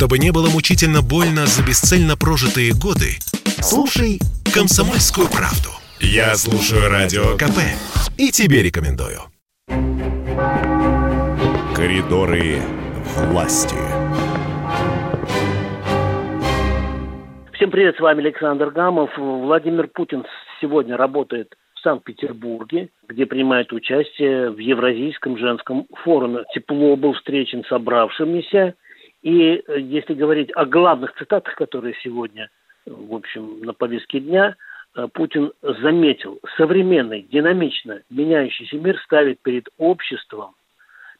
Чтобы не было мучительно больно за бесцельно прожитые годы, слушай «Комсомольскую правду». Я слушаю Радио КП и тебе рекомендую. Коридоры власти. Всем привет, с вами Александр Гамов. Владимир Путин сегодня работает в Санкт-Петербурге, где принимает участие в Евразийском женском форуме. Тепло был встречен собравшимися. И э, если говорить о главных цитатах, которые сегодня, в общем, на повестке дня, э, Путин заметил, современный, динамично меняющийся мир ставит перед обществом,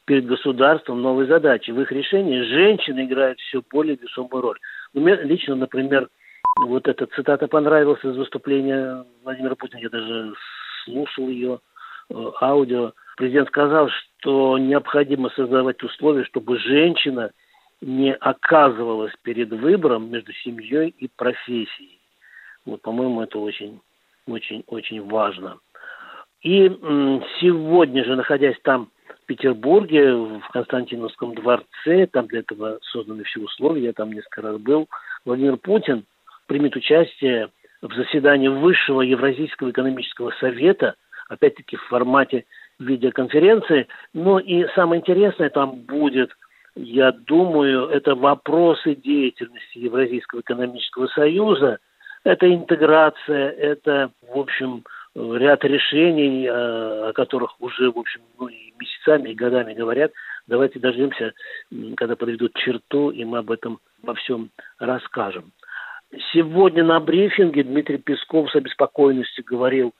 перед государством новые задачи. В их решении женщины играют все более весомую роль. Мне лично, например, вот эта цитата понравилась из выступления Владимира Путина. Я даже слушал ее э, аудио. Президент сказал, что необходимо создавать условия, чтобы женщина не оказывалась перед выбором между семьей и профессией. Вот, по-моему, это очень, очень, очень важно. И сегодня же, находясь там, в Петербурге, в Константиновском дворце, там для этого созданы все условия, я там несколько раз был, Владимир Путин примет участие в заседании Высшего Евразийского экономического совета, опять-таки в формате видеоконференции. Но и самое интересное там будет, я думаю, это вопросы деятельности Евразийского экономического союза, это интеграция, это, в общем, ряд решений, э, о которых уже, в общем, ну, и месяцами, и годами говорят. Давайте дождемся, когда подведут черту, и мы об этом во всем расскажем. Сегодня на брифинге Дмитрий Песков с обеспокоенностью говорил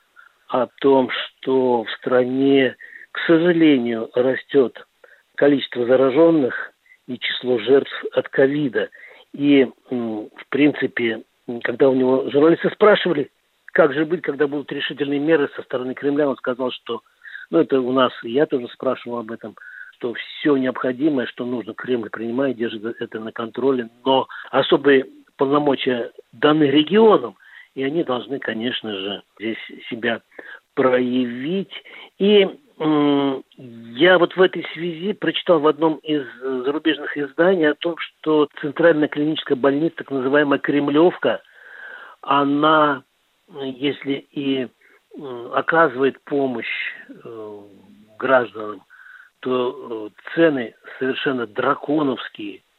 о том, что в стране, к сожалению, растет количество зараженных и число жертв от ковида. И, в принципе, когда у него журналисты спрашивали, как же быть, когда будут решительные меры со стороны Кремля, он сказал, что, ну, это у нас, я тоже спрашивал об этом, что все необходимое, что нужно, Кремль принимает, держит это на контроле, но особые полномочия даны регионам, и они должны, конечно же, здесь себя проявить. И я вот в этой связи прочитал в одном из зарубежных изданий о том, что Центральная клиническая больница, так называемая Кремлевка, она, если и оказывает помощь э, гражданам, то э, цены совершенно драконовские –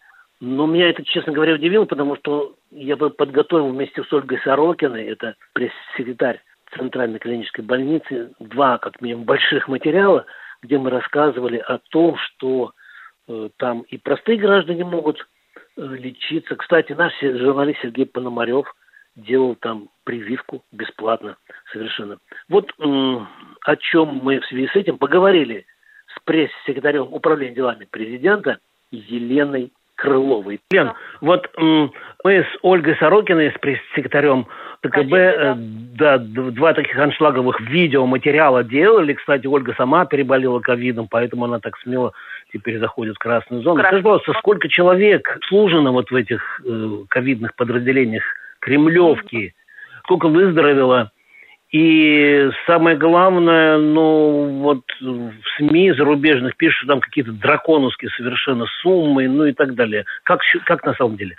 но меня это, честно говоря, удивило, потому что я бы подготовил вместе с Ольгой Сорокиной, это пресс-секретарь Центральной клинической больницы, два, как минимум, больших материала, где мы рассказывали о том, что э, там и простые граждане могут э, лечиться. Кстати, наш журналист Сергей Пономарев делал там прививку бесплатно совершенно. Вот э, о чем мы в связи с этим поговорили с пресс-секретарем управления делами президента Еленой Крыловой. Лен, вот мы с Ольгой Сорокиной, с пресс-секретарем ТКБ, э, да, два таких аншлаговых видеоматериала делали. Кстати, Ольга сама переболела ковидом, поэтому она так смело теперь заходит в красную зону. Красную. Скажи, пожалуйста, сколько человек служено вот в этих э, ковидных подразделениях Кремлевки? Сколько выздоровело? И самое главное, ну, вот в СМИ зарубежных пишут, что там какие-то драконовские совершенно суммы, ну и так далее. Как, как на самом деле?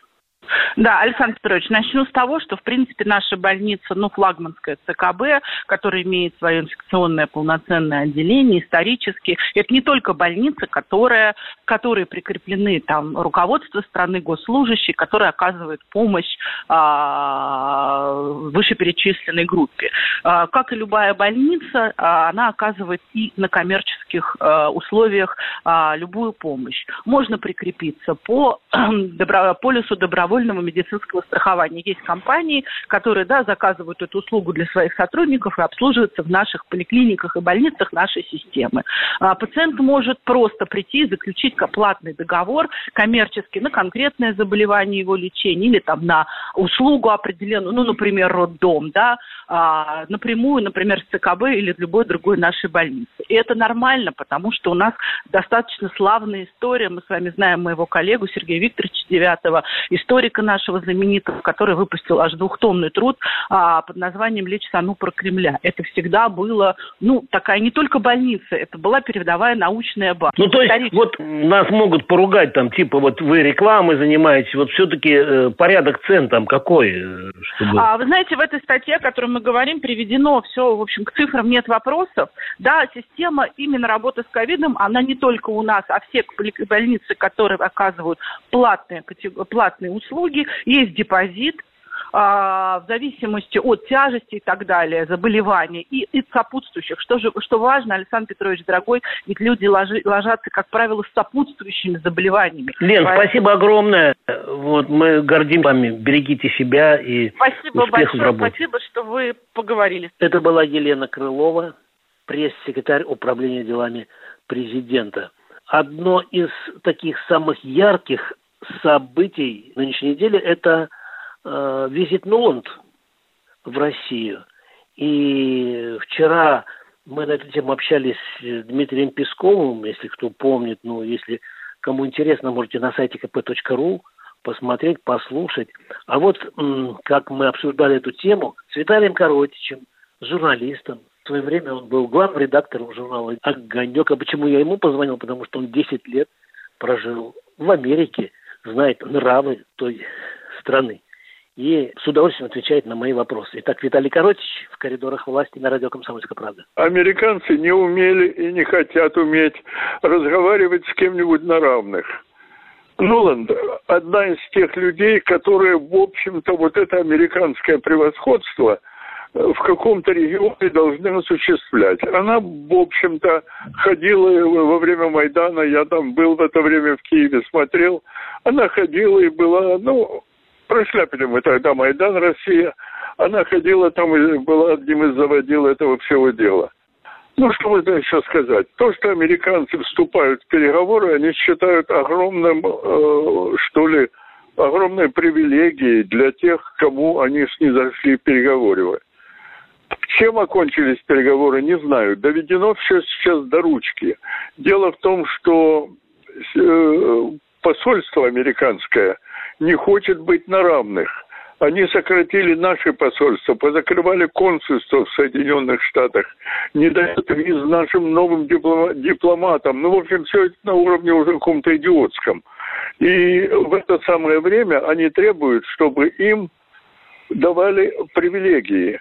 Да, Александр Петрович, начну с того, что, в принципе, наша больница, ну, флагманская ЦКБ, которая имеет свое инфекционное полноценное отделение исторически, это не только больница, которая, которой прикреплены там руководство страны, госслужащие, которые оказывают помощь а, вышеперечисленной группе. А, как и любая больница, а, она оказывает и на коммерческих условиях любую помощь. Можно прикрепиться по добро, полису добровольного медицинского страхования. Есть компании, которые да, заказывают эту услугу для своих сотрудников и обслуживаются в наших поликлиниках и больницах нашей системы. Пациент может просто прийти и заключить платный договор коммерческий на конкретное заболевание его лечения или там на услугу определенную, ну, например, роддом, да, а, напрямую, например, с ЦКБ или любой другой нашей больницы. И это нормально потому что у нас достаточно славная история. Мы с вами знаем моего коллегу Сергея Викторовича Девятого, историка нашего знаменитого, который выпустил аж двухтомный труд а, под названием «Лечь сану про Кремля». Это всегда было, ну, такая не только больница, это была передовая научная база. Ну, то есть, вот нас могут поругать там, типа, вот вы рекламой занимаетесь, вот все-таки э, порядок цен там какой? Э, чтобы... а, вы знаете, в этой статье, о которой мы говорим, приведено все, в общем, к цифрам нет вопросов. Да, система именно работы с ковидом, она не только у нас, а все больницы, которые оказывают платные, платные услуги, есть депозит, в зависимости от тяжести и так далее, заболевания и, и сопутствующих. Что, же, что важно, Александр Петрович, дорогой, ведь люди ложи, ложатся, как правило, с сопутствующими заболеваниями. Лен, Поэтому... спасибо огромное. Вот мы гордим вами. Берегите себя и Спасибо большое. Спасибо, что вы поговорили. Это была Елена Крылова, пресс-секретарь Управления делами президента. Одно из таких самых ярких событий нынешней недели – это э, визит Нуланд в Россию. И вчера мы на эту тему общались с Дмитрием Песковым, если кто помнит, ну, если кому интересно, можете на сайте kp.ru посмотреть, послушать. А вот как мы обсуждали эту тему с Виталием Коротичем, журналистом. В свое время он был главным редактором журнала «Огонек». А почему я ему позвонил? Потому что он 10 лет прожил в Америке, знает нравы той страны и с удовольствием отвечает на мои вопросы. Итак, Виталий Коротич в коридорах власти на радио «Комсомольская правда». Американцы не умели и не хотят уметь разговаривать с кем-нибудь на равных. Нуланд – одна из тех людей, которые, в общем-то, вот это американское превосходство в каком-то регионе должны осуществлять. Она, в общем-то, ходила во время Майдана, я там был в это время в Киеве, смотрел. Она ходила и была, ну, прошляпили мы тогда Майдан Россия. Она ходила там и была одним из заводил этого всего дела. Ну, что можно еще сказать? То, что американцы вступают в переговоры, они считают огромным, э, что ли, огромной привилегией для тех, кому они снизошли переговоры. Чем окончились переговоры, не знаю. Доведено все сейчас до ручки. Дело в том, что э, посольство американское не хочет быть на равных. Они сократили наши посольства, позакрывали консульство в Соединенных Штатах, не дают виз нашим новым дипломатам. Ну, в общем, все это на уровне уже каком-то идиотском. И в это самое время они требуют, чтобы им давали привилегии.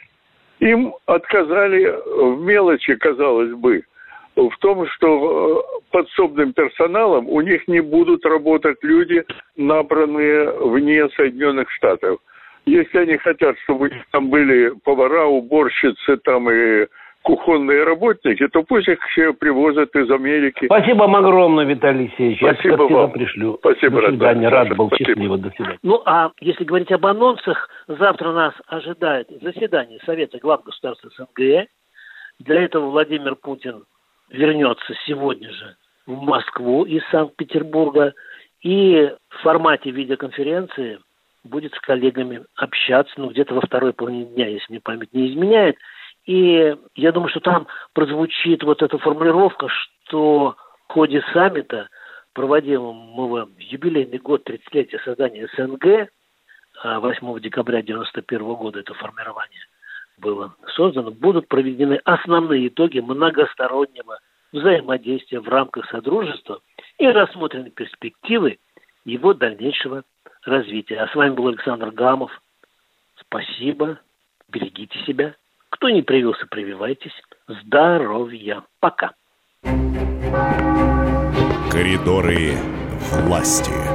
Им отказали в мелочи, казалось бы в том, что э, подсобным персоналом у них не будут работать люди, набранные вне Соединенных Штатов. Если они хотят, чтобы там были повара, уборщицы там и кухонные работники, то пусть их все привозят из Америки. Спасибо вам огромное, Виталий Алексеевич. Спасибо Я вам. пришлю. Спасибо, До свидания. Рад, Рад был. Спасибо. Счастливо. До свидания. Ну, а если говорить об анонсах, завтра нас ожидает заседание Совета глав государств СНГ. Для этого Владимир Путин вернется сегодня же в Москву из Санкт-Петербурга и в формате видеоконференции будет с коллегами общаться, ну, где-то во второй половине дня, если мне память не изменяет. И я думаю, что там прозвучит вот эта формулировка, что в ходе саммита, проводимого в юбилейный год 30-летия создания СНГ, 8 а декабря 1991 года это формирование было создано, будут проведены основные итоги многостороннего взаимодействия в рамках Содружества и рассмотрены перспективы его дальнейшего развития. А с вами был Александр Гамов. Спасибо. Берегите себя. Кто не привился, прививайтесь. Здоровья. Пока. Коридоры власти.